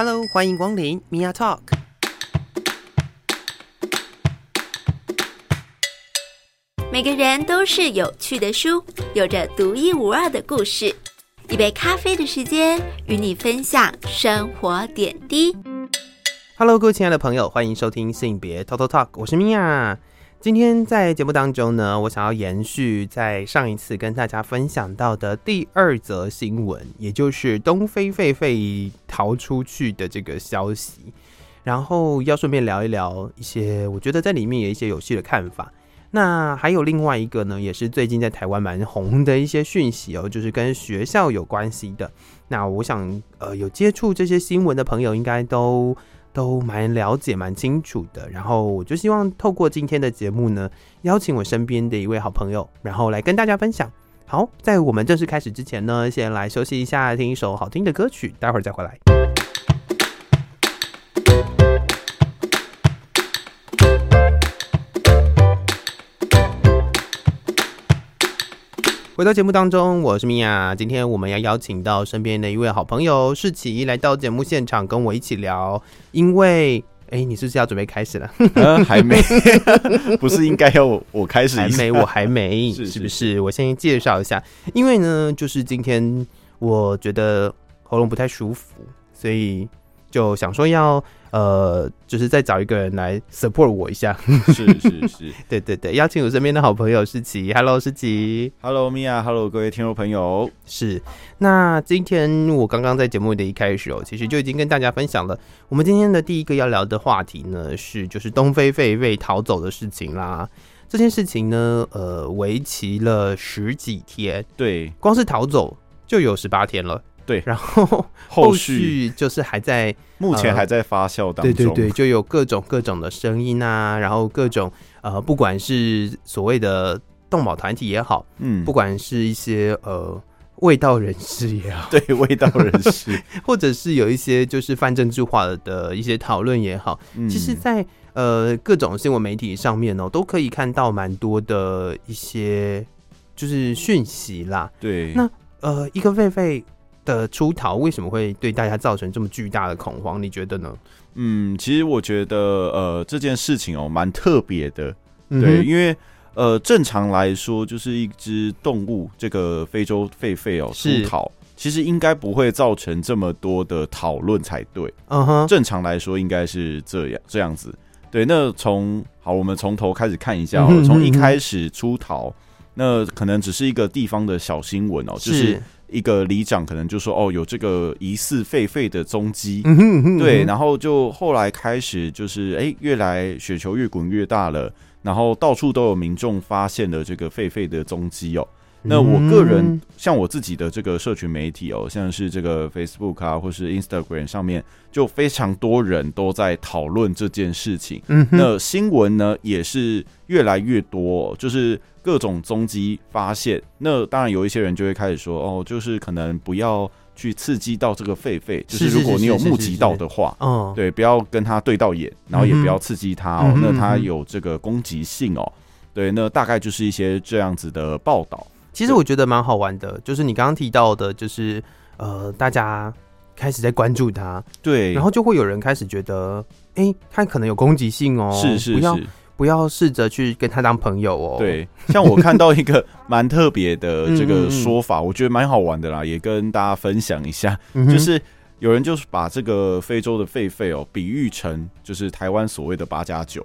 Hello，欢迎光临 Mia Talk。每个人都是有趣的书，有着独一无二的故事。一杯咖啡的时间，与你分享生活点滴。Hello，各位亲爱的朋友，欢迎收听性别偷偷 Talk，我是 Mia。今天在节目当中呢，我想要延续在上一次跟大家分享到的第二则新闻，也就是东非狒狒逃出去的这个消息，然后要顺便聊一聊一些我觉得在里面有一些有趣的看法。那还有另外一个呢，也是最近在台湾蛮红的一些讯息哦，就是跟学校有关系的。那我想，呃，有接触这些新闻的朋友，应该都都蛮了解、蛮清楚的。然后我就希望透过今天的节目呢，邀请我身边的一位好朋友，然后来跟大家分享。好，在我们正式开始之前呢，先来休息一下，听一首好听的歌曲，待会儿再回来。回到节目当中，我是米娅。今天我们要邀请到身边的一位好朋友世奇来到节目现场，跟我一起聊。因为，哎、欸，你是不是要准备开始了？呃，还没，不是应该要我我开始？还没，我还没，是，是，是不是？我先介绍一下，因为呢，就是今天我觉得喉咙不太舒服，所以就想说要。呃，就是再找一个人来 support 我一下，是 是是，对对对，邀请我身边的好朋友世奇，Hello 世奇，Hello Mia，Hello 各位听众朋友，是。那今天我刚刚在节目的一开始哦，其实就已经跟大家分享了，我们今天的第一个要聊的话题呢，是就是东非狒狒逃走的事情啦。这件事情呢，呃，为期了十几天，对，光是逃走就有十八天了。对，然后 后续就是还在，目前还在发酵当中。对对对，就有各种各种的声音啊，然后各种呃，不管是所谓的动保团体也好，嗯，不管是一些呃味道人士也好，对味道人士，或者是有一些就是泛政治化的一些讨论也好，嗯、其实在，在呃各种新闻媒体上面哦，都可以看到蛮多的一些就是讯息啦。对，那呃一个狒狒。的出逃为什么会对大家造成这么巨大的恐慌？你觉得呢？嗯，其实我觉得呃这件事情哦蛮特别的，嗯、对，因为呃正常来说就是一只动物，这个非洲狒狒哦出逃，其实应该不会造成这么多的讨论才对。嗯哼，正常来说应该是这样这样子。对，那从好我们从头开始看一下哦，从一开始出逃，那可能只是一个地方的小新闻哦，就是。一个里长可能就说：“哦，有这个疑似狒狒的踪迹。”对，然后就后来开始就是，哎，越来雪球越滚越大了，然后到处都有民众发现了这个狒狒的踪迹哦。那我个人像我自己的这个社群媒体哦，像是这个 Facebook 啊，或是 Instagram 上面，就非常多人都在讨论这件事情。嗯，那新闻呢也是越来越多，就是各种踪迹发现。那当然有一些人就会开始说，哦，就是可能不要去刺激到这个狒狒，就是如果你有目击到的话，嗯，对，不要跟他对到眼，然后也不要刺激他哦，那他有这个攻击性哦。对，那大概就是一些这样子的报道。其实我觉得蛮好玩的，就是你刚刚提到的，就是呃，大家开始在关注他，对，然后就会有人开始觉得，哎、欸，他可能有攻击性哦，是是是，不要不要试着去跟他当朋友哦。对，像我看到一个 蛮特别的这个说法，我觉得蛮好玩的啦，也跟大家分享一下，就是有人就是把这个非洲的狒狒哦，比喻成就是台湾所谓的八加九。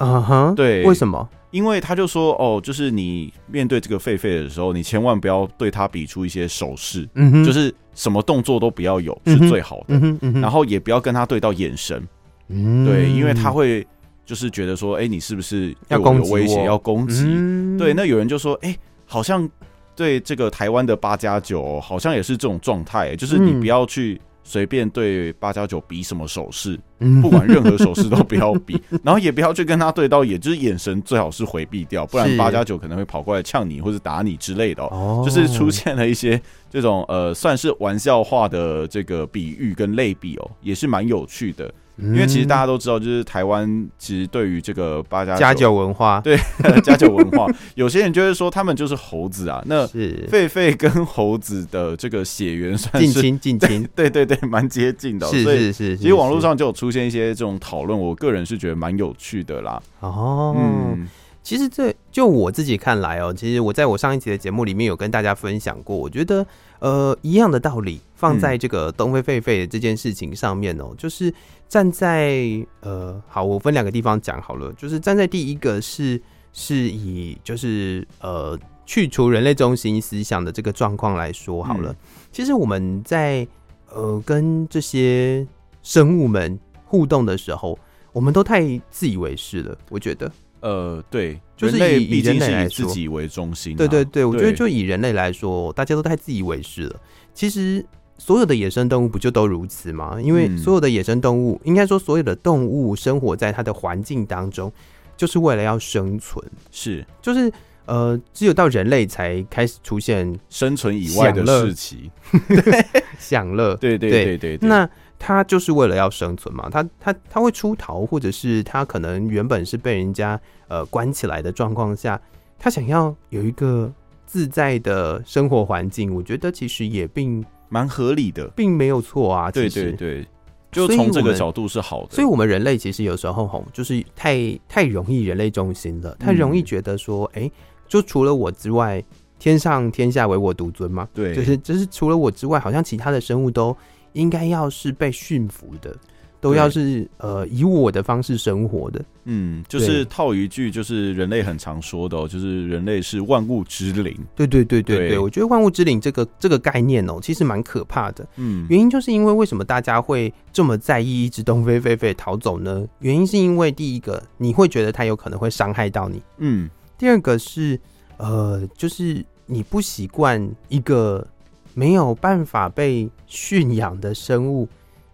嗯哼，对，为什么？因为他就说哦，就是你面对这个狒狒的时候，你千万不要对他比出一些手势，嗯哼，就是什么动作都不要有，是最好的。然后也不要跟他对到眼神，嗯，对，因为他会就是觉得说，哎，你是不是有威胁要攻击？嗯，对，那有人就说，哎，好像对这个台湾的八加九，好像也是这种状态，就是你不要去。随便对八加九比什么手势，不管任何手势都不要比，然后也不要去跟他对到也，就是眼神最好是回避掉，不然八加九可能会跑过来呛你或者打你之类的哦。就是出现了一些这种呃，算是玩笑话的这个比喻跟类比哦，也是蛮有趣的。因为其实大家都知道，就是台湾其实对于这个八家家酒文化，对 家酒文化，有些人就会说他们就是猴子啊。那狒狒跟猴子的这个血缘算是近亲，近亲，对对对，蛮接近的。是是是，其实网络上就有出现一些这种讨论，我个人是觉得蛮有趣的啦。哦，嗯，其实这就我自己看来哦，其实我在我上一集的节目里面有跟大家分享过，我觉得呃一样的道理放在这个东非狒狒的这件事情上面哦，就是。站在呃，好，我分两个地方讲好了。就是站在第一个是是以就是呃去除人类中心思想的这个状况来说好了。嗯、其实我们在呃跟这些生物们互动的时候，我们都太自以为是了。我觉得，呃，对，就是以以人类来自己为中心、啊。对对对，我觉得就以人类来说，大家都太自以为是了。其实。所有的野生动物不就都如此吗？因为所有的野生动物，应该说所有的动物生活在它的环境当中，就是为了要生存。是，就是呃，只有到人类才开始出现生存以外的事情，享乐。对对对对对。那它就是为了要生存嘛？他他他会出逃，或者是他可能原本是被人家呃关起来的状况下，他想要有一个自在的生活环境。我觉得其实也并。蛮合理的，并没有错啊。对对对，就从这个角度是好的。所以，我们人类其实有时候吼，就是太太容易人类中心了，太容易觉得说，哎、欸，就除了我之外，天上天下唯我独尊嘛。对，就是就是除了我之外，好像其他的生物都应该要是被驯服的。都要是呃以我的方式生活的，嗯，就是套一句，就是人类很常说的，哦，就是人类是万物之灵。对对对对对，我觉得万物之灵这个这个概念哦，其实蛮可怕的。嗯，原因就是因为为什么大家会这么在意一只东非狒狒逃走呢？原因是因为第一个，你会觉得它有可能会伤害到你。嗯，第二个是呃，就是你不习惯一个没有办法被驯养的生物。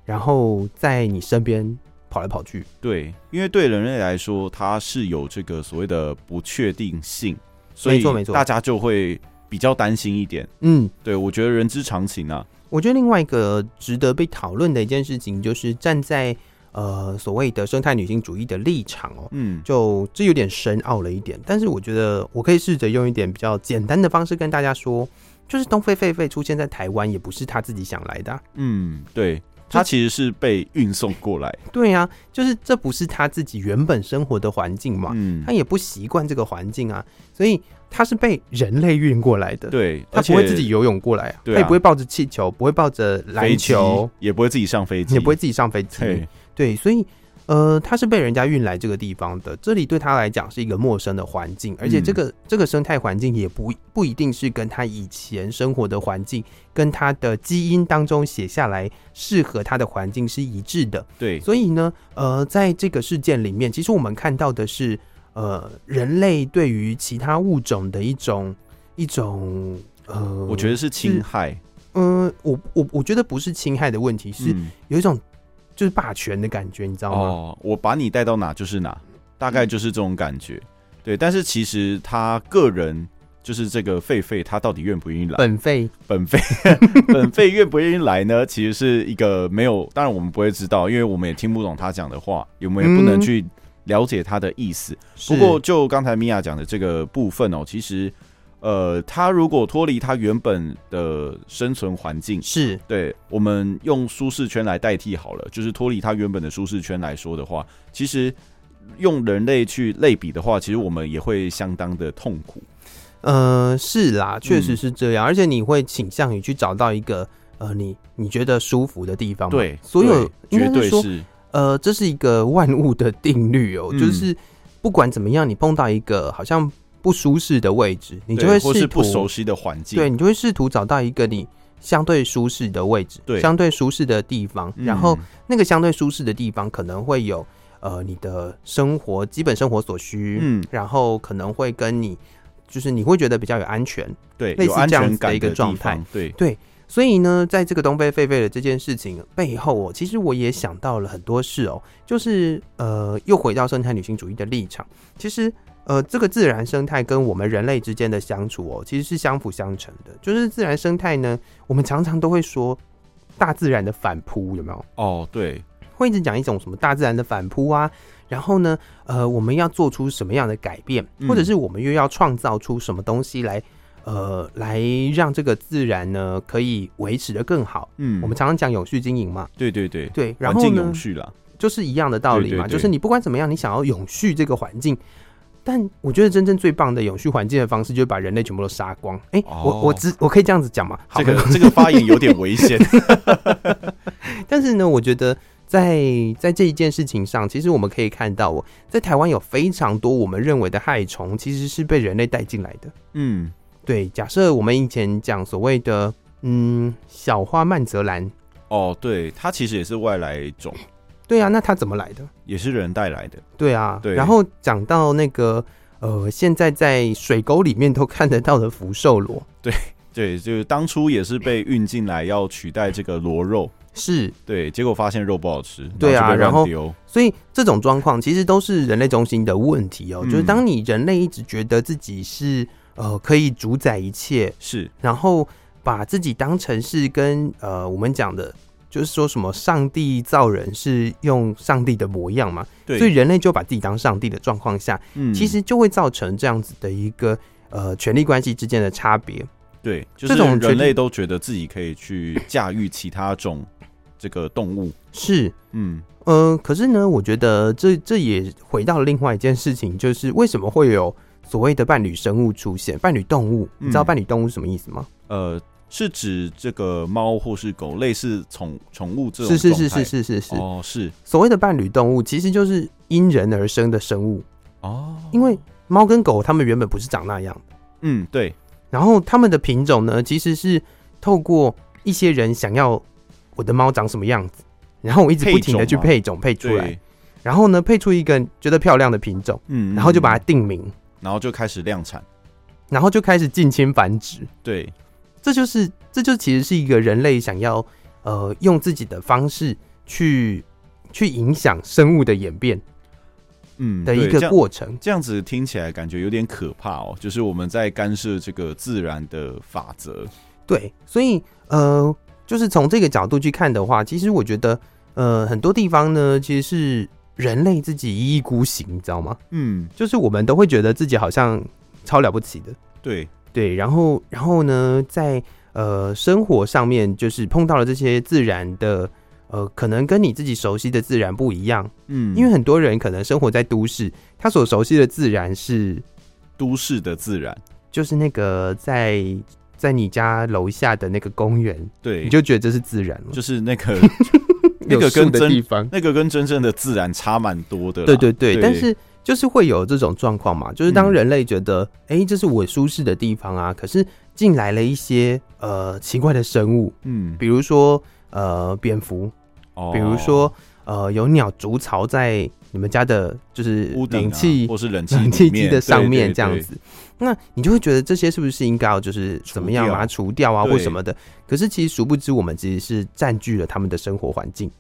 然后在你身边跑来跑去，对，因为对人类来说，它是有这个所谓的不确定性，所以大家就会比较担心一点。嗯，对，我觉得人之常情啊。我觉得另外一个值得被讨论的一件事情，就是站在呃所谓的生态女性主义的立场哦，嗯，就这有点深奥了一点，但是我觉得我可以试着用一点比较简单的方式跟大家说，就是东非狒狒出现在台湾，也不是他自己想来的啊。嗯，对。他其实是被运送过来，对呀、啊，就是这不是他自己原本生活的环境嘛，嗯，他也不习惯这个环境啊，所以他是被人类运过来的，对，他不会自己游泳过来啊，他也不会抱着气球，不会抱着篮球，也不会自己上飞机，也不会自己上飞机，对，对，所以。呃，他是被人家运来这个地方的，这里对他来讲是一个陌生的环境，而且这个、嗯、这个生态环境也不不一定是跟他以前生活的环境，跟他的基因当中写下来适合他的环境是一致的。对，所以呢，呃，在这个事件里面，其实我们看到的是，呃，人类对于其他物种的一种一种，呃，我觉得是侵害。嗯、呃，我我我觉得不是侵害的问题，是有一种。就是霸权的感觉，你知道吗？哦，我把你带到哪就是哪，大概就是这种感觉。对，但是其实他个人就是这个狒狒，他到底愿不愿意来？本狒，本狒，本狒愿不愿意来呢？其实是一个没有，当然我们不会知道，因为我们也听不懂他讲的话，有没有不能去了解他的意思。嗯、不过就刚才米娅讲的这个部分哦，其实。呃，他如果脱离他原本的生存环境，是对我们用舒适圈来代替好了，就是脱离他原本的舒适圈来说的话，其实用人类去类比的话，其实我们也会相当的痛苦。呃，是啦，确实是这样，嗯、而且你会倾向于去找到一个呃，你你觉得舒服的地方。对，所有绝对是呃，这是一个万物的定律哦，嗯、就是不管怎么样，你碰到一个好像。不舒适的位置，你就会试图，或是不熟悉的环境，对，你就会试图找到一个你相对舒适的位置，对，相对舒适的地方。嗯、然后那个相对舒适的地方可能会有呃你的生活基本生活所需，嗯，然后可能会跟你就是你会觉得比较有安全，对，类似这样子的一个状态，对对。所以呢，在这个东非狒狒的这件事情背后，哦，其实我也想到了很多事哦，就是呃，又回到生态女性主义的立场，其实。呃，这个自然生态跟我们人类之间的相处哦，其实是相辅相成的。就是自然生态呢，我们常常都会说大自然的反扑有没有？哦，对，会一直讲一种什么大自然的反扑啊，然后呢，呃，我们要做出什么样的改变，或者是我们又要创造出什么东西来，呃，来让这个自然呢可以维持的更好。嗯，我们常常讲永续经营嘛，对对对对，然后呢，永续啦，就是一样的道理嘛，对对对，就是你不管怎么样，你想要永续这个环境。但我觉得真正最棒的永续环境的方式，就是把人类全部都杀光。哎、欸，我我只我可以这样子讲吗？这个这个发言有点危险。但是呢，我觉得在在这一件事情上，其实我们可以看到，哦，在台湾有非常多我们认为的害虫，其实是被人类带进来的。嗯，对。假设我们以前讲所谓的嗯小花曼泽兰，哦，对，它其实也是外来种。对啊，那它怎么来的？也是人带来的。对啊，对。然后讲到那个呃，现在在水沟里面都看得到的福寿螺，对对，就是当初也是被运进来要取代这个螺肉，是对，结果发现肉不好吃，对啊，然后所以这种状况其实都是人类中心的问题哦，嗯、就是当你人类一直觉得自己是呃可以主宰一切，是，然后把自己当成是跟呃我们讲的。就是说什么上帝造人是用上帝的模样嘛？对，所以人类就把自己当上帝的状况下，嗯，其实就会造成这样子的一个呃权力关系之间的差别。对，就是这种人类都觉得自己可以去驾驭其他种这个动物。是，嗯呃，可是呢，我觉得这这也回到了另外一件事情，就是为什么会有所谓的伴侣生物出现？伴侣动物，你知道伴侣动物是什么意思吗？呃。是指这个猫或是狗，类似宠宠物这种是是是是是是是。哦，是。所谓的伴侣动物，其实就是因人而生的生物。哦。因为猫跟狗，它们原本不是长那样，嗯，对。然后它们的品种呢，其实是透过一些人想要我的猫长什么样子，然后我一直不停的去配种配种，配出来，然后呢，配出一个觉得漂亮的品种，嗯，然后就把它定名，然后就开始量产，然后就开始近亲繁殖，对。这就是，这就其实是一个人类想要，呃，用自己的方式去去影响生物的演变，嗯，的一个过程。这样子听起来感觉有点可怕哦，就是我们在干涉这个自然的法则。对，所以呃，就是从这个角度去看的话，其实我觉得，呃，很多地方呢，其实是人类自己一意孤行，你知道吗？嗯，就是我们都会觉得自己好像超了不起的。对。对，然后，然后呢，在呃生活上面，就是碰到了这些自然的，呃，可能跟你自己熟悉的自然不一样，嗯，因为很多人可能生活在都市，他所熟悉的自然是都市的自然，就是那个在在你家楼下的那个公园，对，你就觉得这是自然了，就是 那个那个跟真地方，那个跟真正的自然差蛮多的，对对对，对但是。就是会有这种状况嘛，就是当人类觉得，哎、嗯欸，这是我舒适的地方啊，可是进来了一些呃奇怪的生物，嗯，比如说呃蝙蝠，哦，比如说呃有鸟筑巢在你们家的，就是冷气、啊、或是冷气冷气机的上面这样子，那你就会觉得这些是不是应该要就是怎么样把它除掉。啊，或什么的？可是其实殊不知，我们其实是占据了他们的生活环境。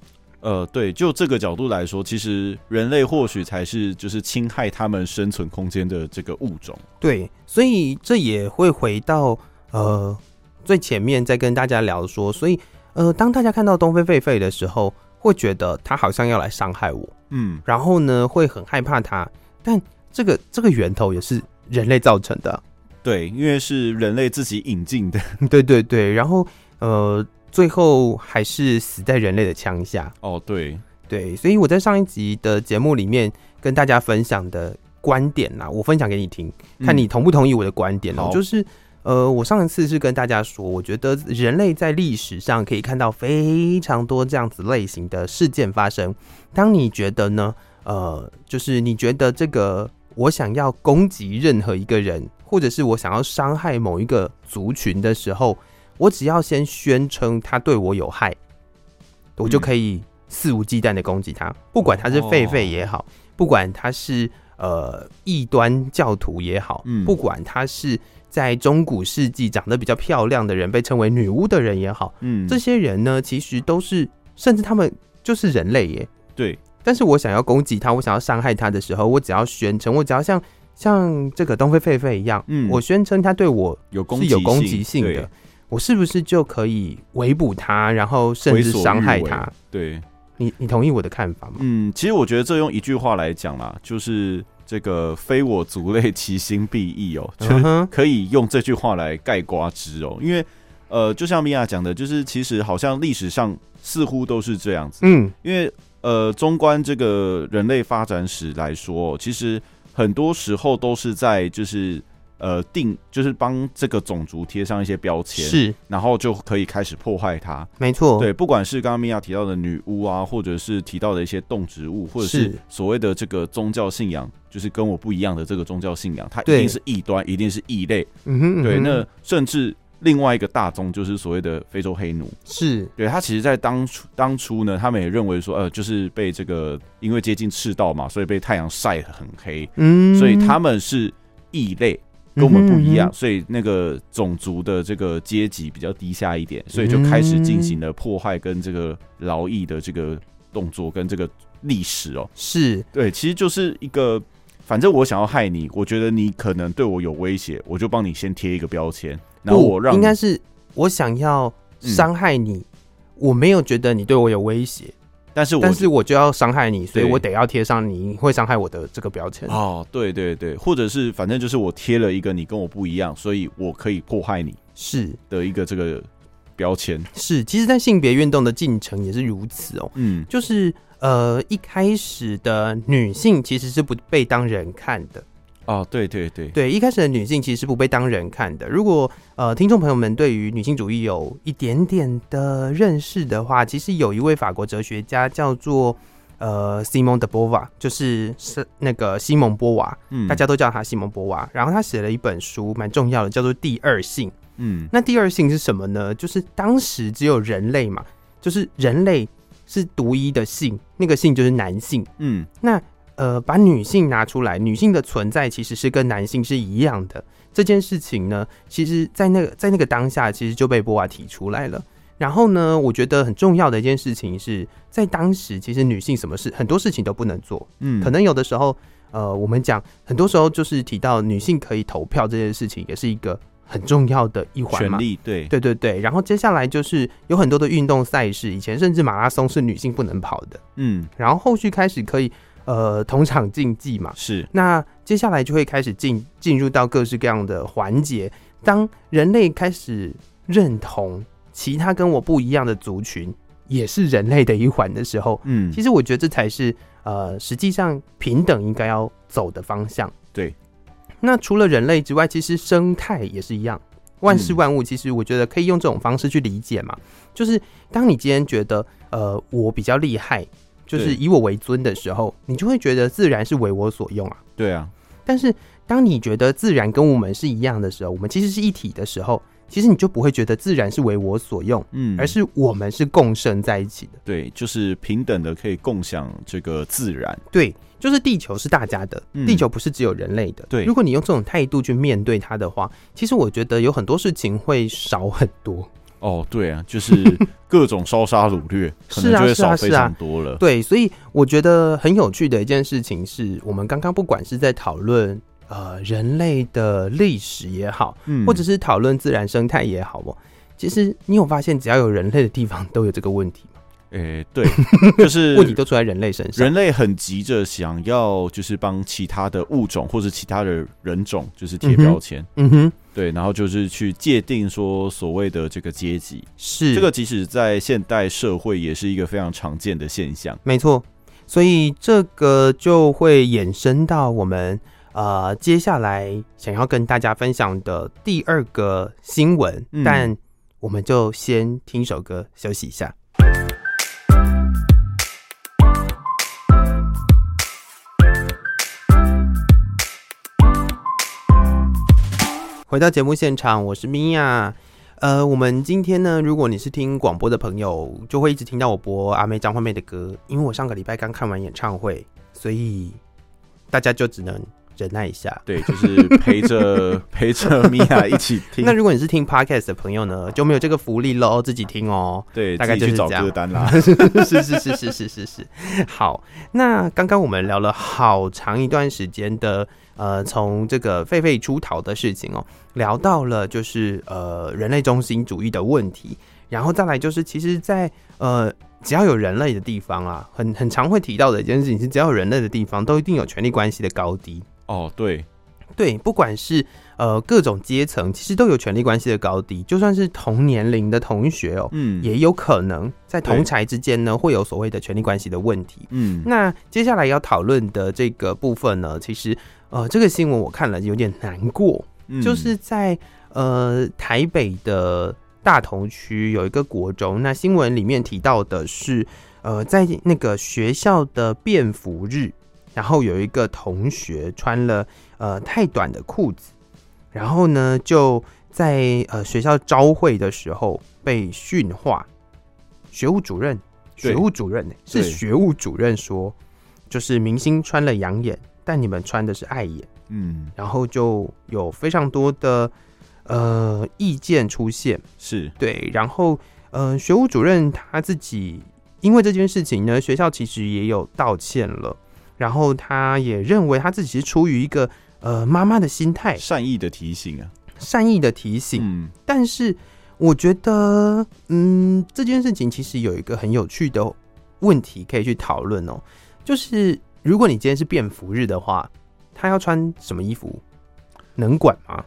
呃，对，就这个角度来说，其实人类或许才是就是侵害他们生存空间的这个物种。对，所以这也会回到呃最前面再跟大家聊说，所以呃，当大家看到东非狒狒的时候，会觉得它好像要来伤害我，嗯，然后呢会很害怕它，但这个这个源头也是人类造成的，对，因为是人类自己引进的，对对对，然后呃。最后还是死在人类的枪下。哦，对对，所以我在上一集的节目里面跟大家分享的观点呐，我分享给你听，看你同不同意我的观点哦。就是呃，我上一次是跟大家说，我觉得人类在历史上可以看到非常多这样子类型的事件发生。当你觉得呢？呃，就是你觉得这个我想要攻击任何一个人，或者是我想要伤害某一个族群的时候。我只要先宣称他对我有害，我就可以肆无忌惮的攻击他，不管他是狒狒也好，不管他是呃异端教徒也好，不管他是在中古世纪长得比较漂亮的人，被称为女巫的人也好，嗯，这些人呢，其实都是，甚至他们就是人类耶。对，但是我想要攻击他，我想要伤害他的时候，我只要宣称，我只要像像这个东非狒狒一样，嗯，我宣称他对我是有攻击性的。我是不是就可以围捕他，然后甚至伤害他？对你你同意我的看法吗？嗯，其实我觉得这用一句话来讲啦，就是这个“非我族类，其心必异”哦，就是可以用这句话来盖瓜之哦。因为呃，就像米娅讲的，就是其实好像历史上似乎都是这样子。嗯，因为呃，纵观这个人类发展史来说，其实很多时候都是在就是。呃，定就是帮这个种族贴上一些标签，是，然后就可以开始破坏它。没错，对，不管是刚刚米娅提到的女巫啊，或者是提到的一些动植物，或者是所谓的这个宗教信仰，就是跟我不一样的这个宗教信仰，它一定是异端，一定是异类。嗯哼，对，那甚至另外一个大宗就是所谓的非洲黑奴，是。对，他其实在当初当初呢，他们也认为说，呃，就是被这个因为接近赤道嘛，所以被太阳晒得很黑，嗯，所以他们是异类。跟我们不一样，所以那个种族的这个阶级比较低下一点，所以就开始进行了破坏跟这个劳役的这个动作跟这个历史哦。是对，其实就是一个，反正我想要害你，我觉得你可能对我有威胁，我就帮你先贴一个标签，然后我让应该是我想要伤害你，嗯，我没有觉得你对我有威胁。但是我，但是我就要伤害你，所以我得要贴上你会伤害我的这个标签。哦，对对对，或者是反正就是我贴了一个你跟我不一样，所以我可以迫害你，是的一个这个标签。是，其实，在性别运动的进程也是如此哦。嗯，就是呃，一开始的女性其实是不被当人看的。哦，对对对对，一开始的女性其实是不被当人看的。如果呃，听众朋友们对于女性主义有一点点的认识的话，其实有一位法国哲学家叫做呃西蒙德波瓦，就是是那个西蒙波娃，嗯，大家都叫他西蒙波娃。然后他写了一本书，蛮重要的，叫做《第二性》。嗯，那第二性是什么呢？就是当时只有人类嘛，就是人类是独一的性，那个性就是男性。嗯，那。呃，把女性拿出来，女性的存在其实是跟男性是一样的。这件事情呢，其实，在那个在那个当下，其实就被波娃提出来了。然后呢，我觉得很重要的一件事情是在当时，其实女性什么事很多事情都不能做。嗯，可能有的时候，呃，我们讲很多时候就是提到女性可以投票这件事情，也是一个很重要的一环嘛。权利，对，对对对。然后接下来就是有很多的运动赛事，以前甚至马拉松是女性不能跑的。嗯，然后后续开始可以。呃，同场竞技嘛，是。那接下来就会开始进进入到各式各样的环节。当人类开始认同其他跟我不一样的族群也是人类的一环的时候，嗯，其实我觉得这才是呃，实际上平等应该要走的方向。对。那除了人类之外，其实生态也是一样，万事万物，其实我觉得可以用这种方式去理解嘛。就是当你今天觉得呃，我比较厉害。就是以我为尊的时候，你就会觉得自然是为我所用啊。对啊，但是当你觉得自然跟我们是一样的时候，我们其实是一体的时候，其实你就不会觉得自然是为我所用，嗯，而是我们是共生在一起的。对，就是平等的可以共享这个自然。对，就是地球是大家的，地球不是只有人类的。对，如果你用这种态度去面对它的话，其实我觉得有很多事情会少很多。哦，对啊，就是各种烧杀掳掠，可能就会少非常多了。对，所以我觉得很有趣的一件事情是，我们刚刚不管是在讨论呃人类的历史也好，嗯，或者是讨论自然生态也好哦，其实你有发现，只要有人类的地方都有这个问题吗？诶、欸，对，就是 问题都出在人类身上。人类很急着想要，就是帮其他的物种或者其他的人种，就是贴标签。嗯哼。对，然后就是去界定说所谓的这个阶级，是这个，即使在现代社会也是一个非常常见的现象。没错，所以这个就会衍生到我们呃接下来想要跟大家分享的第二个新闻，嗯，但我们就先听首歌休息一下。回到节目现场，我是米娅。呃，我们今天呢，如果你是听广播的朋友，就会一直听到我播阿妹张惠妹的歌，因为我上个礼拜刚看完演唱会，所以大家就只能忍耐一下，对，就是陪着 陪着米娅一起听。那如果你是听 podcast 的朋友呢，就没有这个福利喽，自己听哦。对，大概就是这样歌单啦。是是是是是是是。好，那刚刚我们聊了好长一段时间的，呃，从这个狒狒出逃的事情哦，聊到了就是呃人类中心主义的问题，然后再来就是其实，在呃只要有人类的地方啊，很很常会提到的一件事情是，只要有人类的地方都一定有权力关系的高低。哦，对，对，不管是呃各种阶层，其实都有权力关系的高低。就算是同年龄的同学哦，嗯，也有可能在同才之间呢，会有所谓的权力关系的问题。嗯，那接下来要讨论的这个部分呢，其实呃这个新闻我看了有点难过，嗯、就是在呃台北的。大同区有一个国中，那新闻里面提到的是，呃，在那个学校的便服日，然后有一个同学穿了呃太短的裤子，然后呢就在呃学校招会的时候被训话。学务主任，学务主任是学务主任说，就是明星穿了养眼，但你们穿的是碍眼，嗯，然后就有非常多的。呃，意见出现。是。对，然后呃，学务主任他自己因为这件事情呢，学校其实也有道歉了，然后他也认为他自己是出于一个呃妈妈的心态，善意的提醒啊，善意的提醒。嗯，但是我觉得，嗯，这件事情其实有一个很有趣的问题可以去讨论哦，就是如果你今天是便服日的话，他要穿什么衣服，能管吗？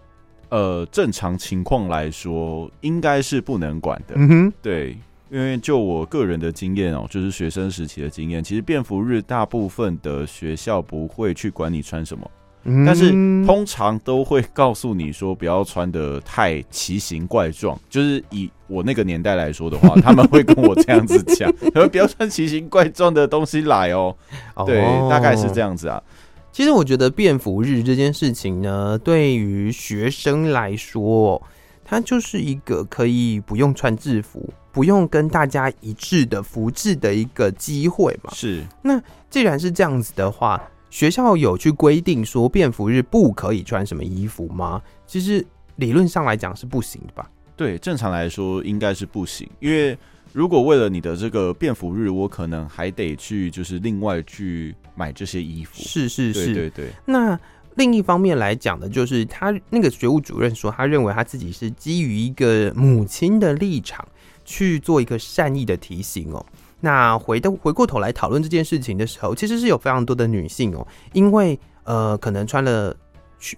呃，正常情况来说，应该是不能管的。嗯哼，对，因为就我个人的经验哦，就是学生时期的经验，其实便服日大部分的学校不会去管你穿什么，嗯、但是通常都会告诉你说不要穿的太奇形怪状。就是以我那个年代来说的话，他们会跟我这样子讲，不要穿奇形怪状的东西来哦。对，哦、大概是这样子啊。其实我觉得便服日这件事情呢，对于学生来说，它就是一个可以不用穿制服、不用跟大家一致的服制的一个机会嘛。是。那既然是这样子的话，学校有去规定说便服日不可以穿什么衣服吗？其实理论上来讲是不行的吧？对，正常来说应该是不行，因为。如果为了你的这个便服日，我可能还得去，就是另外去买这些衣服。是是是，对对对。那另一方面来讲的，就是他那个学务主任说，他认为他自己是基于一个母亲的立场去做一个善意的提醒哦。那回的回过头来讨论这件事情的时候，其实是有非常多的女性哦，因为呃，可能穿了。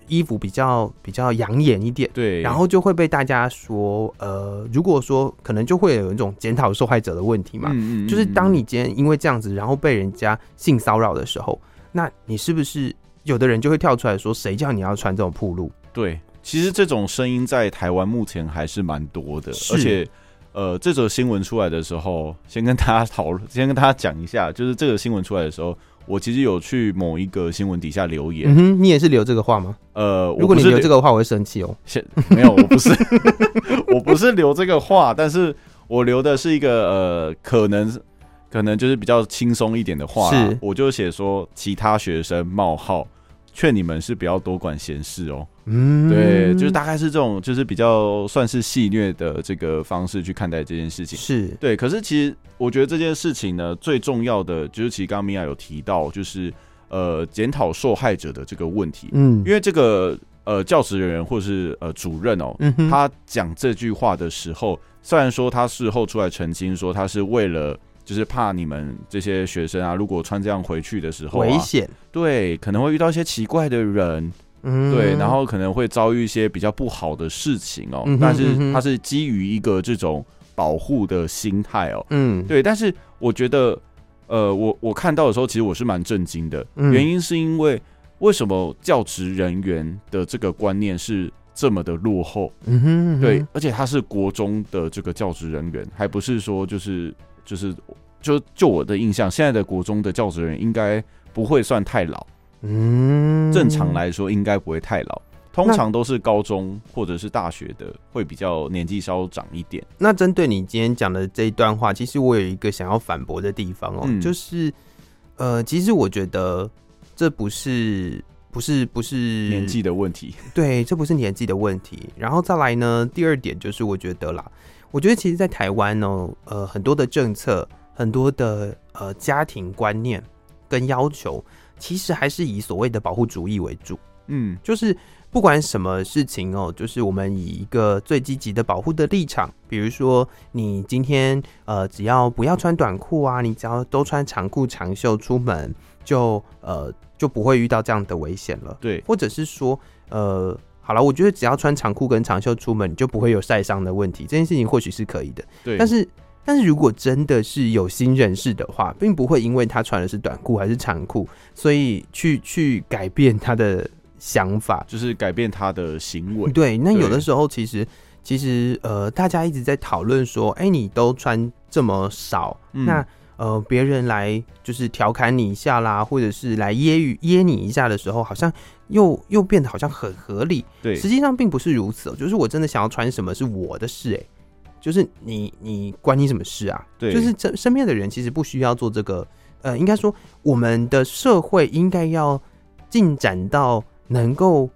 衣服比较比较养眼一点，对，然后就会被大家说，呃，如果说可能就会有一种检讨受害者的问题嘛，嗯嗯，就是当你今天因为这样子，然后被人家性骚扰的时候，那你是不是有的人就会跳出来说，谁叫你要穿这种铺路？对，其实这种声音在台湾目前还是蛮多的，而且，呃，这则新闻出来的时候，先跟大家讨论，先跟大家讲一下，就是这个新闻出来的时候。我其实有去某一个新闻底下留言，嗯哼，你也是留这个话吗？呃，如果你留这个话，我会生气哦。没有，我不是，我不是留这个话，但是我留的是一个呃，可能可能就是比较轻松一点的话，是，我就写说其他学生冒号。劝你们是不要多管闲事哦。嗯，对，就是大概是这种，就是比较算是戏谑的这个方式去看待这件事情。是对，可是其实我觉得这件事情呢，最重要的就是其实刚刚米娅有提到，就是呃检讨受害者的这个问题。嗯，因为这个呃教职人员或者是呃主任哦，嗯，他讲这句话的时候，虽然说他事后出来澄清说他是为了。就是怕你们这些学生啊，如果穿这样回去的时候，危险，对，可能会遇到一些奇怪的人，嗯，对，然后可能会遭遇一些比较不好的事情哦。但是它是基于一个这种保护的心态哦，嗯，对。但是我觉得，呃，我我看到的时候，其实我是蛮震惊的，原因是因为为什么教职人员的这个观念是这么的落后？嗯哼，对，而且他是国中的这个教职人员，还不是说就是。就是，就就我的印象，现在的国中的教职员应该不会算太老，嗯，正常来说应该不会太老，通常都是高中或者是大学的会比较年纪稍长一点。那针对你今天讲的这一段话，其实我有一个想要反驳的地方哦，嗯、就是，呃，其实我觉得这不是不是不是年纪的问题，对，这不是年纪的问题。然后再来呢，第二点就是我觉得啦。我觉得其实，在台湾呢，呃，很多的政策，很多的呃家庭观念跟要求，其实还是以所谓的保护主义为主。嗯，就是不管什么事情哦，就是我们以一个最积极的保护的立场，比如说你今天呃，只要不要穿短裤啊，你只要都穿长裤长袖出门，就呃就不会遇到这样的危险了。对，或者是说呃。好了，我觉得只要穿长裤跟长袖出门，你就不会有晒伤的问题。这件事情或许是可以的，对。但是，但是如果真的是有心人士的话，并不会因为他穿的是短裤还是长裤，所以去去改变他的想法，就是改变他的行为。对，那有的时候其实其实呃，大家一直在讨论说，哎、欸，你都穿这么少，嗯、那。呃，别人来就是调侃你一下啦，或者是来揶揄揶你一下的时候，好像又又变得好像很合理。对，实际上并不是如此喔。就是我真的想要穿什么是我的事，欸，就是你你关你什么事啊？对，就是身身边的人其实不需要做这个。呃，应该说我们的社会应该要进展到能够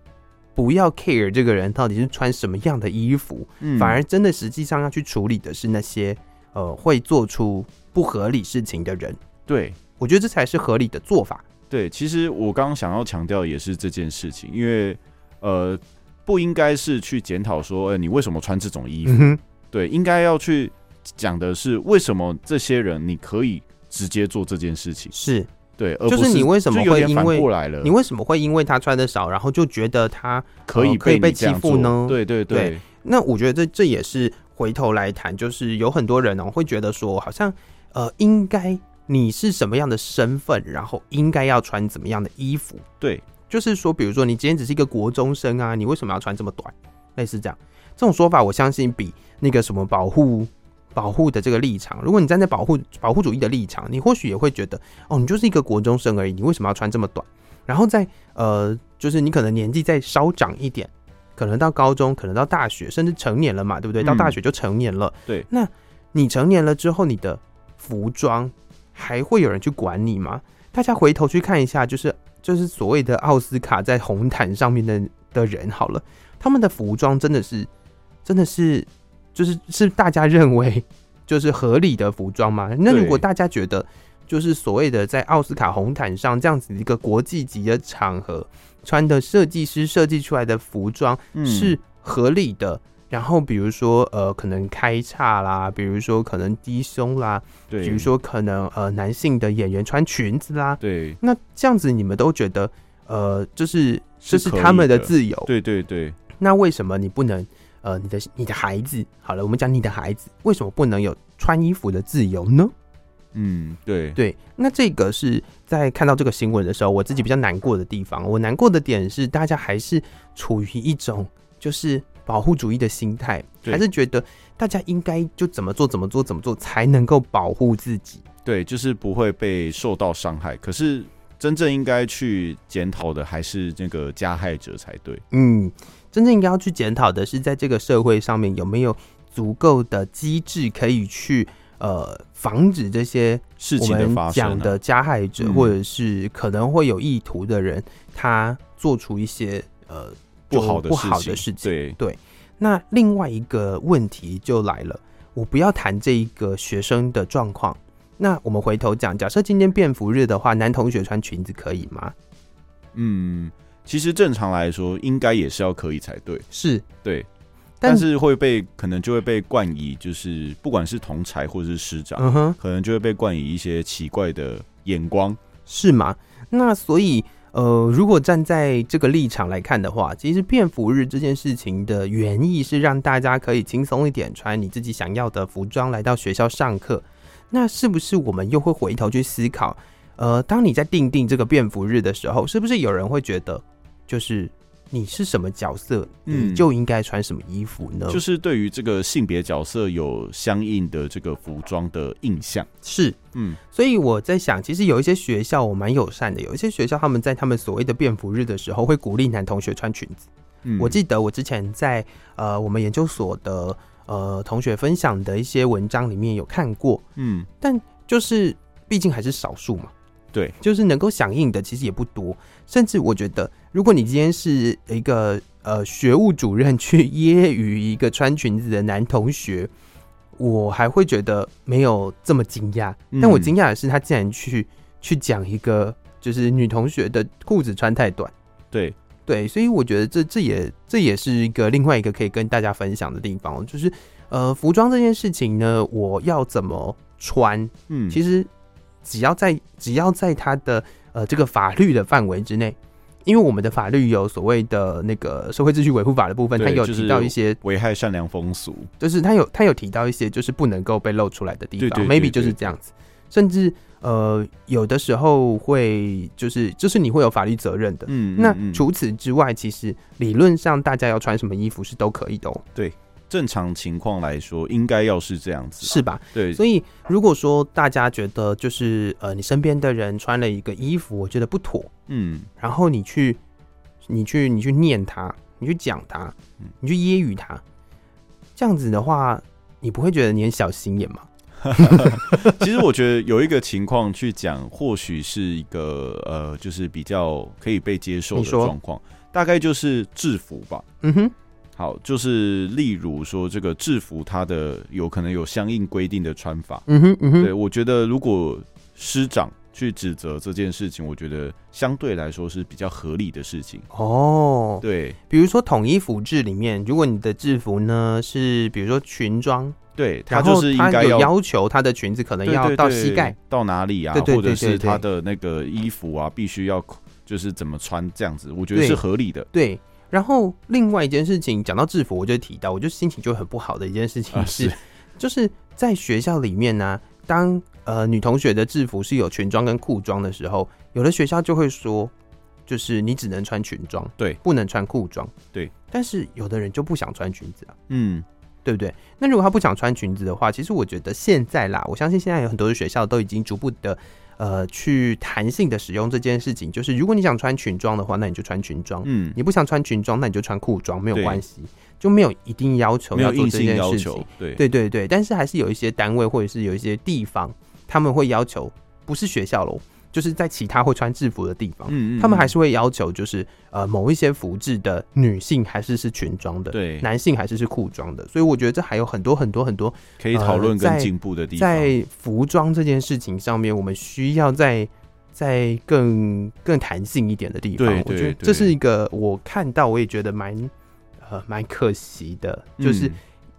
不要 care 这个人到底是穿什么样的衣服，嗯，反而真的实际上要去处理的是那些呃会做出。不合理事情的人，对，我觉得这才是合理的做法。对，其实我刚刚想要强调也是这件事情，因为呃，不应该是去检讨说，呃，你为什么穿这种衣服？嗯、对，应该要去讲的是为什么这些人你可以直接做这件事情？是对，就是你为什么会因为过来了？你为什么会因为他穿的少，然后就觉得他可以、呃、可以被欺负呢？对对对，对，那我觉得这这也是回头来谈，就是有很多人哦、喔、会觉得说，好像。呃，应该你是什么样的身份，然后应该要穿怎么样的衣服？对，就是说，比如说你今天只是一个国中生啊，你为什么要穿这么短？类似这样，这种说法，我相信比那个什么保护保护的这个立场，如果你站在保护保护主义的立场，你或许也会觉得，哦，你就是一个国中生而已，你为什么要穿这么短？然后在呃，就是你可能年纪再稍长一点，可能到高中，可能到大学，甚至成年了嘛，对不对？到大学就成年了。嗯、对，那你成年了之后，你的服装还会有人去管你吗？大家回头去看一下，就是就是所谓的奥斯卡在红毯上面的的人，好了，他们的服装真的是真的是就是是大家认为 就是合理的服装吗？那如果大家觉得就是所谓的在奥斯卡红毯上这样子一个国际级的场合穿的设计师设计出来的服装是合理的。嗯然后比如说呃，可能开叉啦，比如说可能低胸啦，对，比如说可能呃，男性的演员穿裙子啦，对，那这样子你们都觉得呃，就是这是他们的自由，对对对。那为什么你不能呃，你的你的孩子，好了，我们讲你的孩子，为什么不能有穿衣服的自由呢？嗯，对对。那这个是在看到这个新闻的时候，我自己比较难过的地方。我难过的点是，大家还是处于一种就是。保护主义的心态，还是觉得大家应该就怎么做怎么做怎么做才能够保护自己？对，就是不会被受到伤害。可是真正应该去检讨的还是那个加害者才对。嗯，真正应该要去检讨的是，在这个社会上面有没有足够的机制可以去呃防止这些事情的发生，讲的加害者或者是可能会有意图的人，他做出一些呃。不好的不好的事情，对对。那另外一个问题就来了，我不要谈这一个学生的状况。那我们回头讲，假设今天便服日的话，男同学穿裙子可以吗？嗯，其实正常来说，应该也是要可以才对。是，对。但是会被可能就会被冠以，就是不管是同才或者是师长，嗯哼，可能就会被冠以一些奇怪的眼光，是吗？那所以。呃，如果站在这个立场来看的话，其实变服日这件事情的原意是让大家可以轻松一点，穿你自己想要的服装来到学校上课。那是不是我们又会回头去思考？呃，当你在定定这个变服日的时候，是不是有人会觉得，就是？你是什么角色，你就应该穿什么衣服呢？嗯，就是对于这个性别角色有相应的这个服装的印象。是，嗯，所以我在想，其实有一些学校我蛮友善的，有一些学校他们在他们所谓的便服日的时候，会鼓励男同学穿裙子。嗯，我记得我之前在呃我们研究所的呃同学分享的一些文章里面有看过，嗯，但就是毕竟还是少数嘛。对，就是能够响应的其实也不多，甚至我觉得，如果你今天是一个呃学务主任去揶揄一个穿裙子的男同学，我还会觉得没有这么惊讶。但我惊讶的是，他竟然去去讲一个就是女同学的裤子穿太短。对，对，所以我觉得这这也这也是一个另外一个可以跟大家分享的地方，就是呃，服装这件事情呢，我要怎么穿？嗯，其实只要在只要在它的呃这个法律的范围之内。因为我们的法律有所谓的那个社会秩序维护法的部分，它有提到一些危害善良风俗，就是它有它有提到一些就是不能够被露出来的地方，maybe 就是这样子。甚至呃有的时候会就是就是你会有法律责任的。嗯，那除此之外，其实理论上大家要穿什么衣服是都可以的哦。对。正常情况来说，应该要是这样子，是吧？对。所以，如果说大家觉得就是呃，你身边的人穿了一个衣服，我觉得不妥，嗯，然后你去，你去，你去念他，你去讲他，你去揶揄他，这样子的话，你不会觉得你很小心眼吗？其实我觉得有一个情况去讲，或许是一个呃，就是比较可以被接受的状况，大概就是制服吧。嗯哼。好，就是例如说这个制服，它的有可能有相应规定的穿法。嗯哼，嗯哼，对，我觉得如果师长去指责这件事情，我觉得相对来说是比较合理的事情。哦，对，比如说统一服制里面，如果你的制服呢是比如说裙装，对，它就是应该要要求他的裙子可能要到膝盖，到哪里啊？或者是他的那个衣服啊，必须要就是怎么穿这样子，我觉得是合理的。对。对然后另外一件事情，讲到制服，我就提到，我就心情就很不好的一件事情是，啊、是就是在学校里面呢、啊，当呃女同学的制服是有裙装跟裤装的时候，有的学校就会说，就是你只能穿裙装，对，不能穿裤装，对。但是有的人就不想穿裙子啊，嗯，对不对？那如果他不想穿裙子的话，其实我觉得现在啦，我相信现在有很多的学校都已经逐步的。呃，去弹性的使用这件事情，就是如果你想穿裙装的话，那你就穿裙装；嗯，你不想穿裙装，那你就穿裤装，没有关系，就没有一定要求要做这件事情。对，对，对，对。但是还是有一些单位或者是有一些地方，他们会要求，不是学校喽。就是在其他会穿制服的地方，嗯，嗯，他们还是会要求，就是呃某一些服制的女性还是是裙装的，对，男性还是是裤装的，所以我觉得这还有很多很多很多可以讨论跟进步的地方。呃、在服装这件事情上面，我们需要在在更更弹性一点的地方。对，我觉得这是一个我看到我也觉得蛮呃蛮可惜的，就是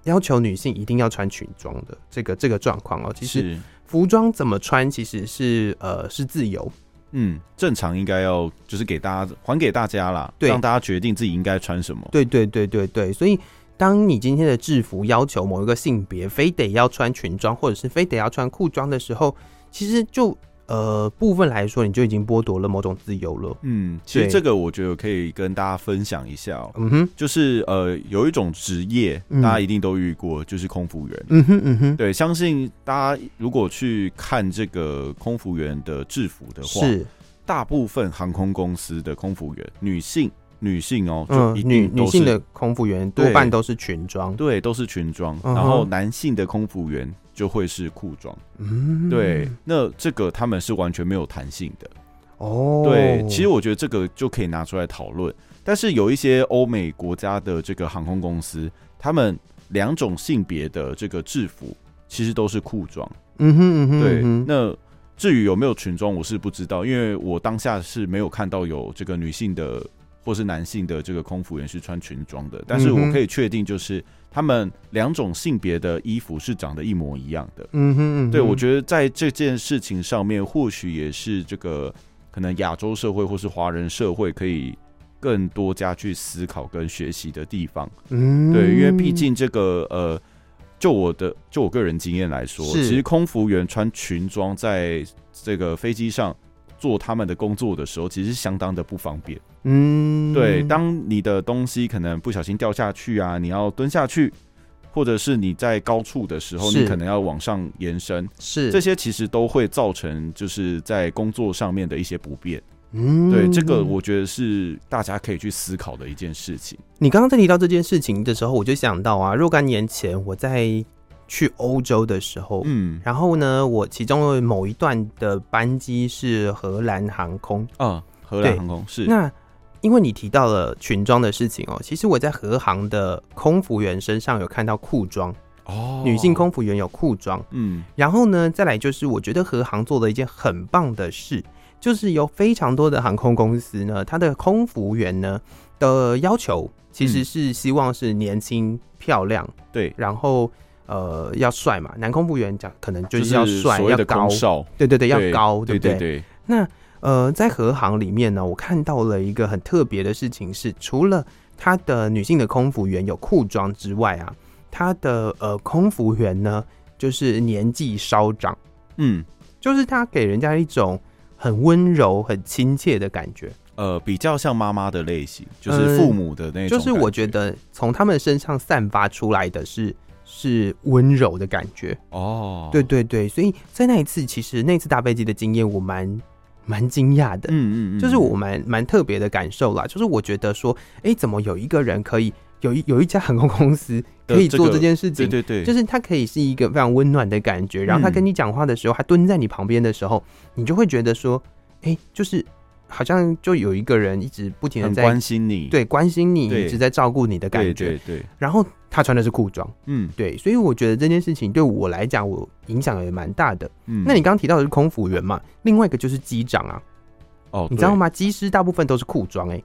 要求女性一定要穿裙装的这个这个状况哦，其实。服装怎么穿其实是呃是自由，嗯，正常应该要就是给大家还给大家啦，对，让大家决定自己应该穿什么。对对对对对，所以当你今天的制服要求某一个性别非得要穿裙装或者是非得要穿裤装的时候，其实就。呃，部分来说，你就已经剥夺了某种自由了。嗯，其实这个我觉得可以跟大家分享一下喔。嗯哼，就是呃，有一种职业，大家一定都遇过，就是空服员。嗯哼，嗯哼，对，相信大家如果去看这个空服员的制服的话，是大部分航空公司的空服员，女性。女性哦，就一定女女性的空服员多半都是裙装，对，都是裙装。然后男性的空服员就会是裤装，嗯，对。那这个他们是完全没有弹性的哦。对，其实我觉得这个就可以拿出来讨论。但是有一些欧美国家的这个航空公司，他们两种性别的这个制服其实都是裤装，嗯哼嗯哼，对。那至于有没有裙装，我是不知道，因为我当下是没有看到有这个女性的。或是男性的这个空服员是穿裙装的，但是我可以确定，就是他们两种性别的衣服是长得一模一样的。嗯哼，嗯哼，对，我觉得在这件事情上面，或许也是这个可能亚洲社会或是华人社会可以更多加去思考跟学习的地方。嗯，对，因为毕竟这个呃，就我的就我个人经验来说，其实空服员穿裙装在这个飞机上做他们的工作的时候，其实相当的不方便。嗯，对，当你的东西可能不小心掉下去啊，你要蹲下去，或者是你在高处的时候，你可能要往上延伸，是这些其实都会造成就是在工作上面的一些不便。嗯，对，这个我觉得是大家可以去思考的一件事情。你刚刚在提到这件事情的时候，我就想到啊，若干年前我在去欧洲的时候，嗯，然后呢，我其中的某一段的班机是荷兰航空，嗯，荷兰航空是那。因为你提到了裙装的事情哦，其实我在荷航的空服员身上有看到裤装哦，女性空服员有裤装，嗯，然后呢，再来就是我觉得荷航做了一件很棒的事，就是有非常多的航空公司呢，它的空服员呢的要求其实是希望是年轻漂亮，对，然后呃要帅嘛，男空服员讲可能就是要帅要高，对对对，要高，对不对？对，那呃在和航里面呢，我看到了一个很特别的事情是，除了他的女性的空服员有裤装之外啊。他的呃空服员呢，就是年纪稍长，嗯，就是他给人家一种很温柔、很亲切的感觉，呃，比较像妈妈的类型，就是父母的那种、呃。就是我觉得从他们身上散发出来的是是温柔的感觉哦，对对对，所以在那一次，其实那次搭飞机的经验，我蛮蛮惊讶的，嗯嗯嗯，就是我蛮蛮特别的感受啦，就是我觉得说，哎、欸，怎么有一个人可以。有一有一家航空公司可以做这件事情，对对对，就是他可以是一个非常温暖的感觉。然后他跟你讲话的时候，他蹲在你旁边的时候，你就会觉得说，哎，就是好像就有一个人一直不停的在关心你，对，关心你，一直在照顾你的感觉。对对。然后他穿的是裤装，嗯，对，所以我觉得这件事情对我来讲，我影响也蛮大的。嗯，那你刚刚提到的是空服员嘛？另外一个就是机长啊，哦，你知道吗？机师大部分都是裤装，哎，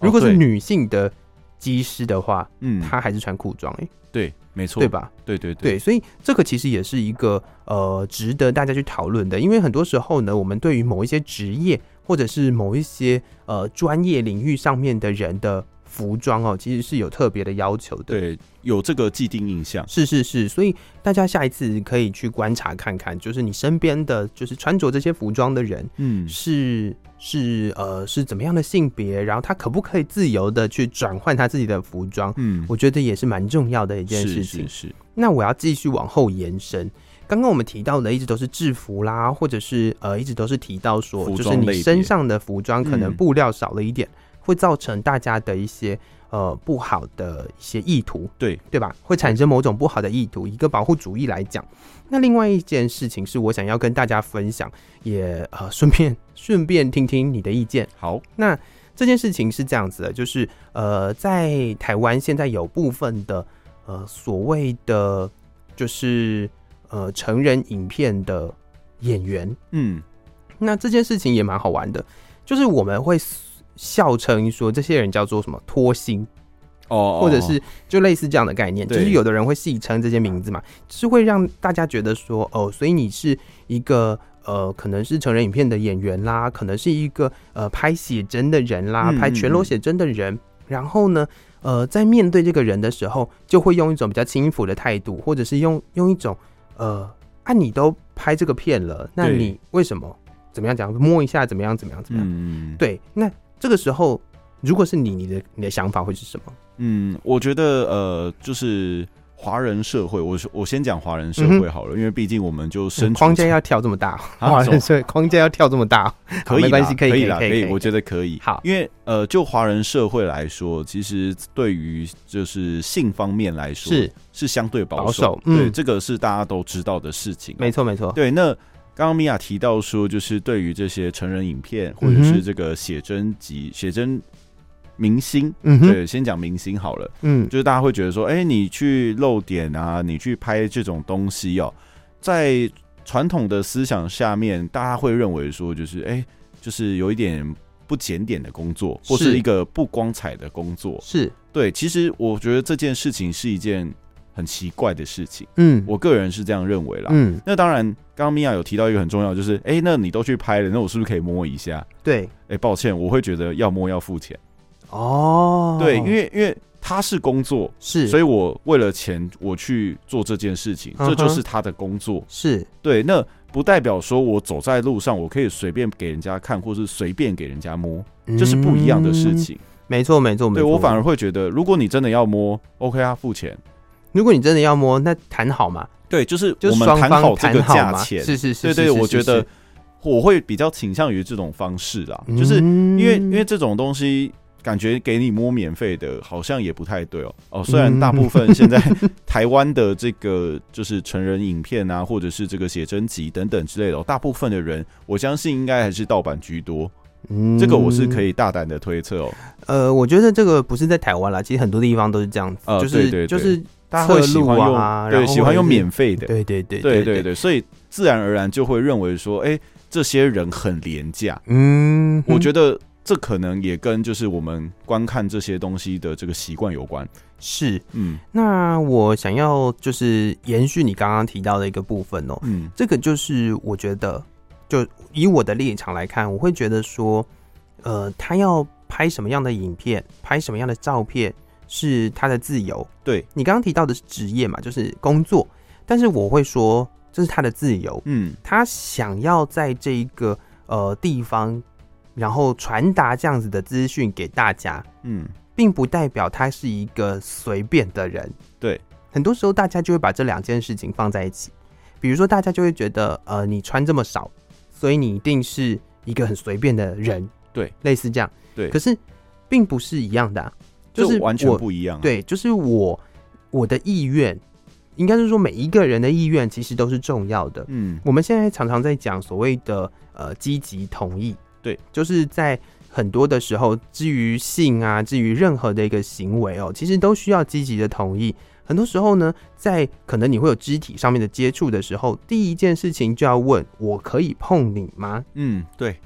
如果是女性的。机师的话，嗯，她还是穿裤装，哎，对，没错，对吧？对对对，对，所以这个其实也是一个呃值得大家去讨论的，因为很多时候呢，我们对于某一些职业或者是某一些呃专业领域上面的人的服装哦，其实是有特别的要求的，对，有这个既定印象，是是是，所以大家下一次可以去观察看看，就是你身边的就是穿着这些服装的人，嗯，是。是呃是怎么样的性别，然后他可不可以自由的去转换他自己的服装？嗯，我觉得也是蛮重要的一件事情。是，是，是。那我要继续往后延伸，刚刚我们提到的一直都是制服啦，或者是呃一直都是提到说，就是你身上的服装可能布料少了一点，嗯，会造成大家的一些。呃，不好的一些意图，对对吧？会产生某种不好的意图。一个保护主义来讲，那另外一件事情是我想要跟大家分享，也呃顺便顺便听听你的意见。好，那这件事情是这样子的，就是呃，在台湾现在有部分的呃所谓的就是呃成人影片的演员，嗯，那这件事情也蛮好玩的，就是我们会。笑称说这些人叫做什么脱星。哦，或者是就类似这样的概念，就是有的人会戏称这些名字嘛，就是会让大家觉得说哦，所以你是一个呃，可能是成人影片的演员啦，可能是一个呃拍写真的人啦，拍全裸写真的人，然后呢，呃，在面对这个人的时候，就会用一种比较轻浮的态度，或者是用用一种呃，啊，你都拍这个片了，那你为什么？怎么样讲？摸一下怎么样？怎么样？怎么样？嗯，对，那。这个时候，如果是你，你的你的想法会是什么？嗯，我觉得呃，就是华人社会，我我先讲华人社会好了，嗯、因为毕竟我们就生框架要跳这么大，华人社会框架要跳这么大，可以没关系，可以可以啦，可以，我觉得可以。好，因为呃，就华人社会来说，其实对于就是性方面来说是是相对保守，保守嗯、对，这个是大家都知道的事情。没错，没错。对，那。刚刚米娅提到说，就是对于这些成人影片或者是这个写真集、写真明星，嗯，对，先讲明星好了，嗯，就是大家会觉得说，哎，你去露点啊，你去拍这种东西哦，在传统的思想下面，大家会认为说，就是哎，就是有一点不检点的工作，或是。一个不光彩的工作，是。对。其实我觉得这件事情是一件。很奇怪的事情，嗯，我个人是这样认为啦，嗯，那当然，刚刚米娅有提到一个很重要，就是，哎、欸，那你都去拍了，那我是不是可以摸一下？对，哎、欸，抱歉，我会觉得要摸要付钱，哦，对，因为因为他是工作，是，所以我为了钱我去做这件事情，这就是他的工作，是。对，那不代表说我走在路上我可以随便给人家看，或是随便给人家摸，这是不一样的事情，没错没错没错，对我反而会觉得，如果你真的要摸，OK 啊，付钱。如果你真的要摸，那谈好嘛？对，就是我们谈好这个价钱。是是是，对对，我觉得我会比较倾向于这种方式啦，就是因为因为这种东西感觉给你摸免费的，好像也不太对哦。哦，虽然大部分现在台湾的这个 就是成人影片啊，或者是这个写真集等等之类的，大部分的人我相信应该还是盗版居多。嗯，这个我是可以大胆的推测哦。呃，我觉得这个不是在台湾啦，其实很多地方都是这样子，就是就是。大家会喜欢用，啊、对，喜欢用免费的，对对对对对对，所以自然而然就会认为说，哎、欸，这些人很廉价。嗯，我觉得这可能也跟就是我们观看这些东西的这个习惯有关。是，嗯，那我想要就是延续你刚刚提到的一个部分哦，嗯，这个就是我觉得，就以我的立场来看，我会觉得说，呃，他要拍什么样的影片，拍什么样的照片。是他的自由，对，你刚刚提到的是职业嘛，就是工作，但是我会说这是他的自由，嗯，他想要在这一个呃地方，然后传达这样子的资讯给大家，嗯，并不代表他是一个随便的人，对，很多时候大家就会把这两件事情放在一起，比如说大家就会觉得呃你穿这么少，所以你一定是一个很随便的人，对，类似这样，对，可是并不是一样的啊。就是完全不一样，对，就是我我的意愿，应该是说每一个人的意愿其实都是重要的。嗯，我们现在常常在讲所谓的呃积极同意，对，就是在很多的时候，至于性啊，至于任何的一个行为哦，其实都需要积极的同意。很多时候呢，在可能你会有肢体上面的接触的时候，第一件事情就要问：我可以碰你吗？嗯，对。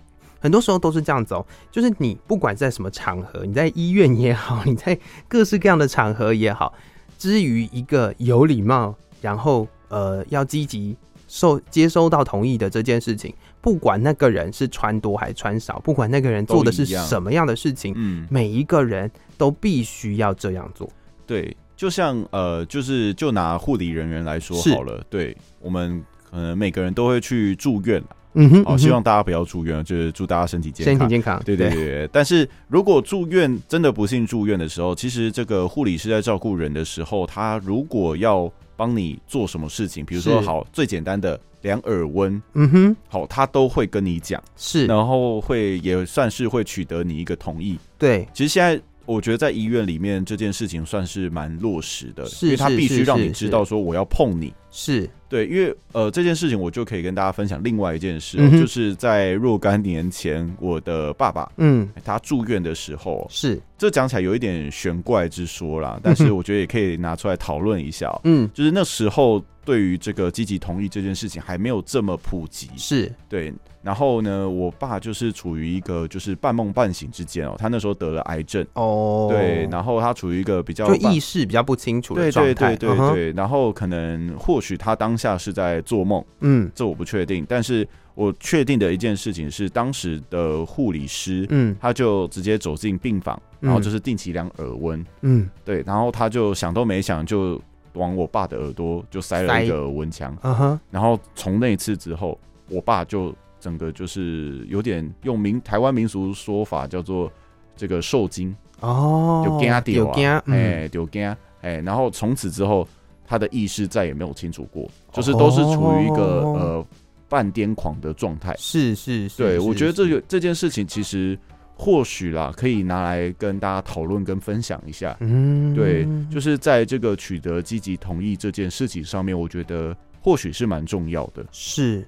很多时候都是这样子哦，就是你不管在什么场合，你在医院也好，你在各式各样的场合也好，至于一个有礼貌，然后呃要积极受接收到同意的这件事情，不管那个人是穿多还穿少，不管那个人做的是什么样的事情，嗯，每一个人都必须要这样做。对，就像呃，就是就拿护理人员来说好了，对，我们可能每个人都会去住院。嗯哼，好，希望大家不要住院，就是祝大家身体健康，身体健康。对对对，对。但是如果住院真的不幸住院的时候，其实这个护理师在照顾人的时候，他如果要帮你做什么事情，比如说好最简单的量耳温，嗯哼，好，他都会跟你讲，是，然后会也算是会取得你一个同意。对，其实现在。我觉得在医院里面这件事情算是蛮落实的，因为他必须让你知道说我要碰你，是。对，因为呃这件事情我就可以跟大家分享另外一件事，哦就是在若干年前我的爸爸，嗯，他住院的时候，是。这讲起来有一点玄怪之说啦，但是我觉得也可以拿出来讨论一下，嗯，就是那时候对于这个积极同意这件事情还没有这么普及，是。对。然后呢，我爸就是处于一个就是半梦半醒之间哦，他那时候得了癌症哦，对，然后他处于一个比较就意识比较不清楚的状态，对对对对对，然后可能或许他当下是在做梦，嗯，这我不确定，但是我确定的一件事情是，当时的护理师，嗯，他就直接走进病房，然后就是定期量耳温，嗯，对，然后他就想都没想就往我爸的耳朵就塞了一个耳温枪，嗯哼，然后从那一次之后，我爸就。整个就是有点用民台湾民俗说法叫做这个受惊哦，有惊掉啊，哎，有惊哎，然后从此之后他的意识再也没有清楚过，就是都是处于一个呃半癫狂的状态。是是是，对，我觉得这个这件事情其实或许啦，可以拿来跟大家讨论跟分享一下。嗯，对，就是在这个取得积极同意这件事情上面，我觉得或许是蛮重要的。是。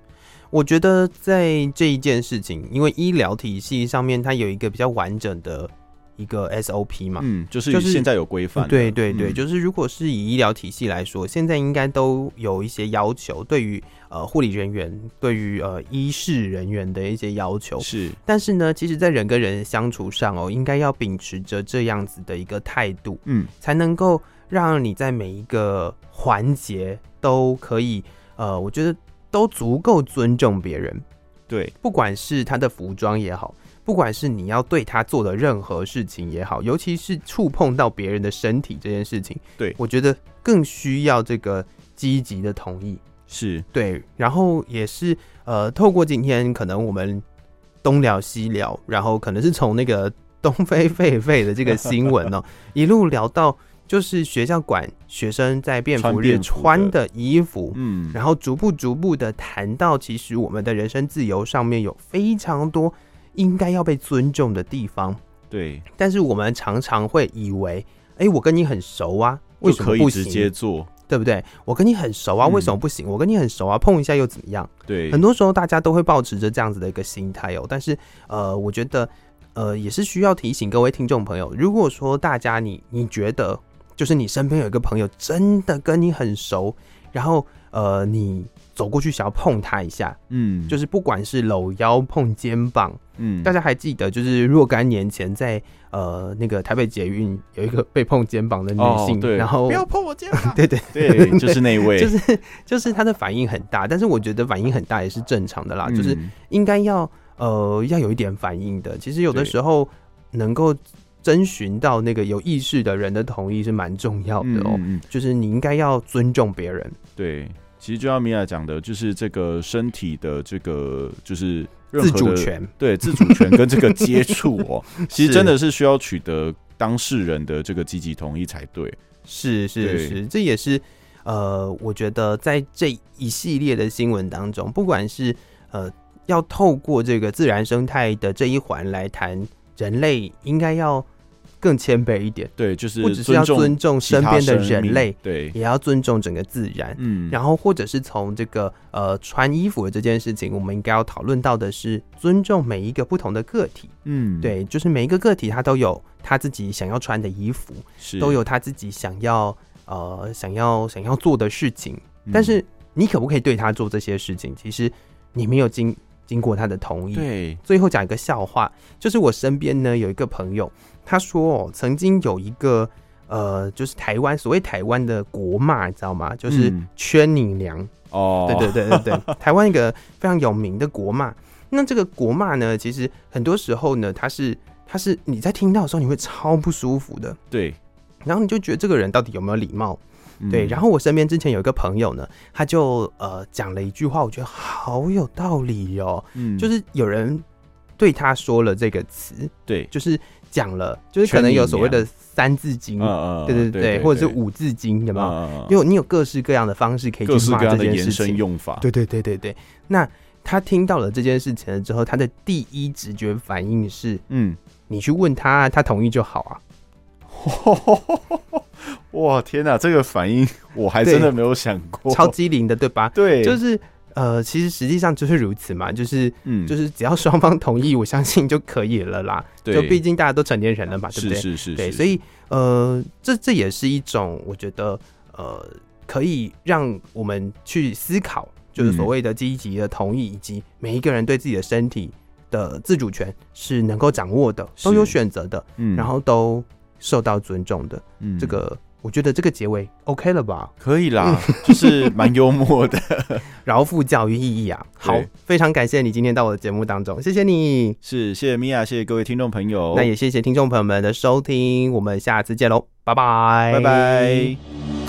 我觉得在这一件事情，因为医疗体系上面它有一个比较完整的一个 SOP 嘛，嗯，就是现在有规范，对对对，嗯、就是如果是以医疗体系来说，现在应该都有一些要求，对于呃护理人员，对于呃医事人员的一些要求。是，但是呢，其实，在人跟人相处上哦，应该要秉持着这样子的一个态度，嗯，才能够让你在每一个环节都可以，呃，我觉得。都足够尊重别人，对，不管是他的服装也好，不管是你要对他做的任何事情也好，尤其是触碰到别人的身体这件事情，对，我觉得更需要这个积极的同意，是。对，然后也是呃，透过今天可能我们东聊西聊，然后可能是从那个东非狒狒的这个新闻哦，一路聊到。就是学校管学生在便服日穿的。衣服，嗯，然后逐步逐步的谈到，其实我们的人身自由上面有非常多应该要被尊重的地方，对。但是我们常常会以为，哎，我跟你很熟啊，为什么不行？直接做，对不对？我跟你很熟啊，为什么不行？我跟你很熟啊，碰一下又怎么样？对。很多时候大家都会保持着这样子的一个心态哦，但是呃，我觉得呃也是需要提醒各位听众朋友，如果说大家你你觉得。就是你身边有一个朋友真的跟你很熟，然后呃，你走过去想要碰他一下，嗯，就是不管是搂腰碰肩膀，嗯，大家还记得，就是若干年前在呃那个台北捷运有一个被碰肩膀的女性，哦、对，然后不要碰我肩膀，对对 对，就是那位，就是就是他的反应很大，但是我觉得反应很大也是正常的啦，嗯、就是应该要呃要有一点反应的。其实有的时候能够征询到那个有意识的人的同意是蛮重要的哦，就是你应该要尊重别人，对。其实就像米娅讲的，就是这个身体的这个就是自主权，对自主权跟这个接触哦，其实真的是需要取得当事人的这个积极同意才对。是是是，这也是呃，我觉得在这一系列的新闻当中，不管是呃要透过这个自然生态的这一环来谈人类应该要。更谦卑一点，对，就是不只是要尊重身边的人类，对，也要尊重整个自然。嗯，然后或者是从这个呃穿衣服的这件事情，我们应该要讨论到的是尊重每一个不同的个体。嗯，对，就是每一个个体他都有他自己想要穿的衣服，是都有他自己想要呃想要想要做的事情。但是你可不可以对他做这些事情？其实你没有经经过他的同意。对，最后讲一个笑话，就是我身边呢有一个朋友。他说：“哦，曾经有一个呃，就是台湾所谓台湾的国骂，你知道吗？就是圈你娘哦，对对对对对，台湾一个非常有名的国骂。那这个国骂呢，其实很多时候呢，他是他是你在听到的时候，你会超不舒服的。对，然后你就觉得这个人到底有没有礼貌？对。然后我身边之前有一个朋友呢，他就呃讲了一句话，我觉得好有道理哦。嗯，就是有人对他说了这个词，对，就是。”讲了，就是可能有所谓的三字经，对对对，对，或者是五字经，有没有？因为你有各式各样的方式可以去骂这件事情，用法。对对对对对。那他听到了这件事情了之后，他的第一直觉反应是：嗯，你去问他，他同意就好啊。哇，天哪，这个反应我还真的没有想过，超机灵的，对吧？对，就是。呃，其实实际上就是如此嘛，就是，嗯，就是只要双方同意，我相信就可以了啦。对，就毕竟大家都成年人了嘛，对不对？是是是，是。对，所以呃，这这也是一种我觉得呃，可以让我们去思考，就是所谓的积极的同意，以及每一个人对自己的身体的自主权是能够掌握的，都有选择的，嗯，然后都受到尊重的，嗯，这个。我觉得这个结尾 OK 了吧？可以啦，就是蛮幽默的，饶富教育意义啊。好，非常感谢你今天到我的节目当中，谢谢你，是谢谢米娅，谢谢各位听众朋友，那也谢谢听众朋友们的收听，我们下次见喽，拜拜，拜拜。